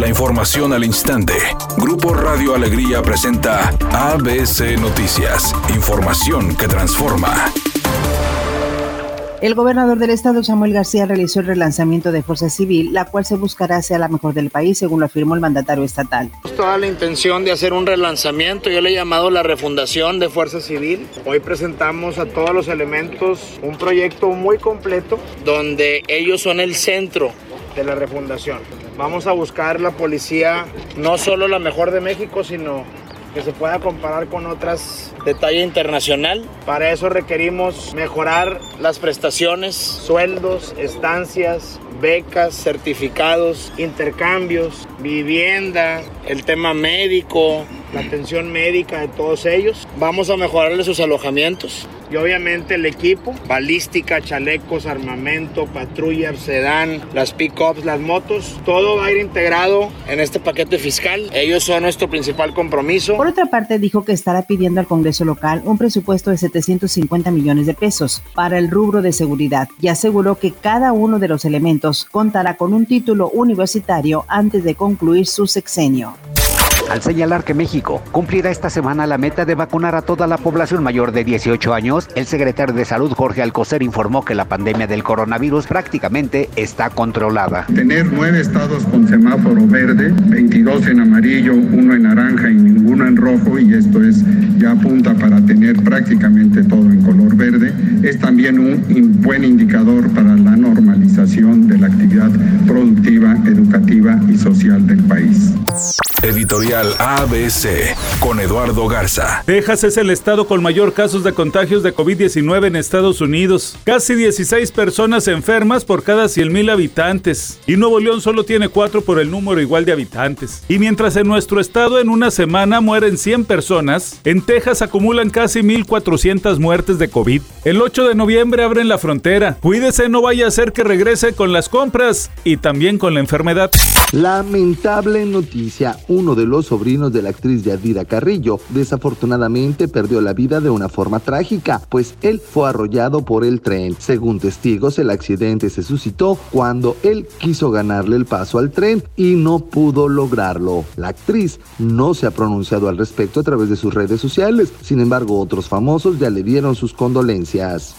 La información al instante. Grupo Radio Alegría presenta ABC Noticias. Información que transforma. El gobernador del estado, Samuel García, realizó el relanzamiento de Fuerza Civil, la cual se buscará sea la mejor del país, según lo afirmó el mandatario estatal. Toda la intención de hacer un relanzamiento, yo le he llamado la refundación de Fuerza Civil. Hoy presentamos a todos los elementos un proyecto muy completo donde ellos son el centro de la refundación. Vamos a buscar la policía no solo la mejor de México, sino que se pueda comparar con otras de talla internacional. Para eso requerimos mejorar las prestaciones, sueldos, estancias, becas, certificados, intercambios, vivienda, el tema médico, la atención médica de todos ellos. Vamos a mejorarle sus alojamientos y obviamente el equipo, balística, chalecos, armamento, patrullas, sedán, las pick-ups, las motos, todo va a ir integrado en este paquete fiscal. Ellos son nuestro principal compromiso. Por otra parte, dijo que estará pidiendo al Congreso local un presupuesto de 750 millones de pesos para el rubro de seguridad y aseguró que cada uno de los elementos contará con un título universitario antes de concluir su sexenio al señalar que México cumplirá esta semana la meta de vacunar a toda la población mayor de 18 años, el secretario de Salud Jorge Alcocer informó que la pandemia del coronavirus prácticamente está controlada. Tener nueve estados con semáforo verde, 22 en amarillo, uno en naranja y ninguno en rojo, y esto es ya apunta para tener prácticamente todo en buen indicador para la normalización de la actividad productiva, educativa y social del país. Editorial ABC con Eduardo Garza. Texas es el estado con mayor casos de contagios de COVID-19 en Estados Unidos. Casi 16 personas enfermas por cada 100 mil habitantes. Y Nuevo León solo tiene 4 por el número igual de habitantes. Y mientras en nuestro estado en una semana mueren 100 personas, en Texas acumulan casi 1.400 muertes de COVID. El 8 de noviembre abren la frontera. Cuídese, no vaya a ser que regrese con las compras y también con la enfermedad. Lamentable noticia uno de los sobrinos de la actriz Yadira Carrillo, desafortunadamente perdió la vida de una forma trágica, pues él fue arrollado por el tren. Según testigos, el accidente se suscitó cuando él quiso ganarle el paso al tren y no pudo lograrlo. La actriz no se ha pronunciado al respecto a través de sus redes sociales, sin embargo otros famosos ya le dieron sus condolencias.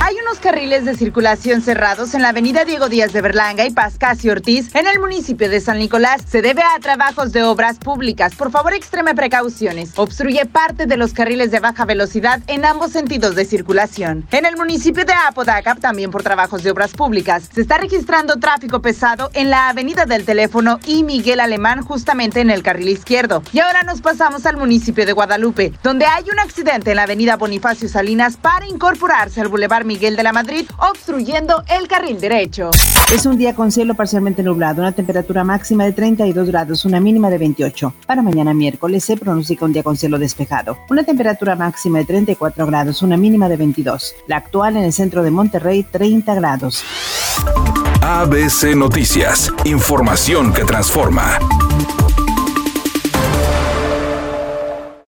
Hay unos carriles de circulación cerrados en la avenida Diego Díaz de Berlanga y Pascasio Ortiz en el municipio de San Nicolás. Se debe a trabajos de obras públicas. Por favor, extreme precauciones. Obstruye parte de los carriles de baja velocidad en ambos sentidos de circulación. En el municipio de Apodaca, también por trabajos de obras públicas, se está registrando tráfico pesado en la avenida del teléfono y Miguel Alemán justamente en el carril izquierdo. Y ahora nos pasamos al municipio de Guadalupe, donde hay un accidente en la avenida Bonifacio Salinas para incorporarse al bulevar Miguel de la Madrid, obstruyendo el carril derecho. Es un día con cielo parcialmente nublado, una temperatura máxima de 32 grados, una mínima de 28. Para mañana miércoles se pronostica un día con cielo despejado, una temperatura máxima de 34 grados, una mínima de 22. La actual en el centro de Monterrey, 30 grados. ABC Noticias, información que transforma.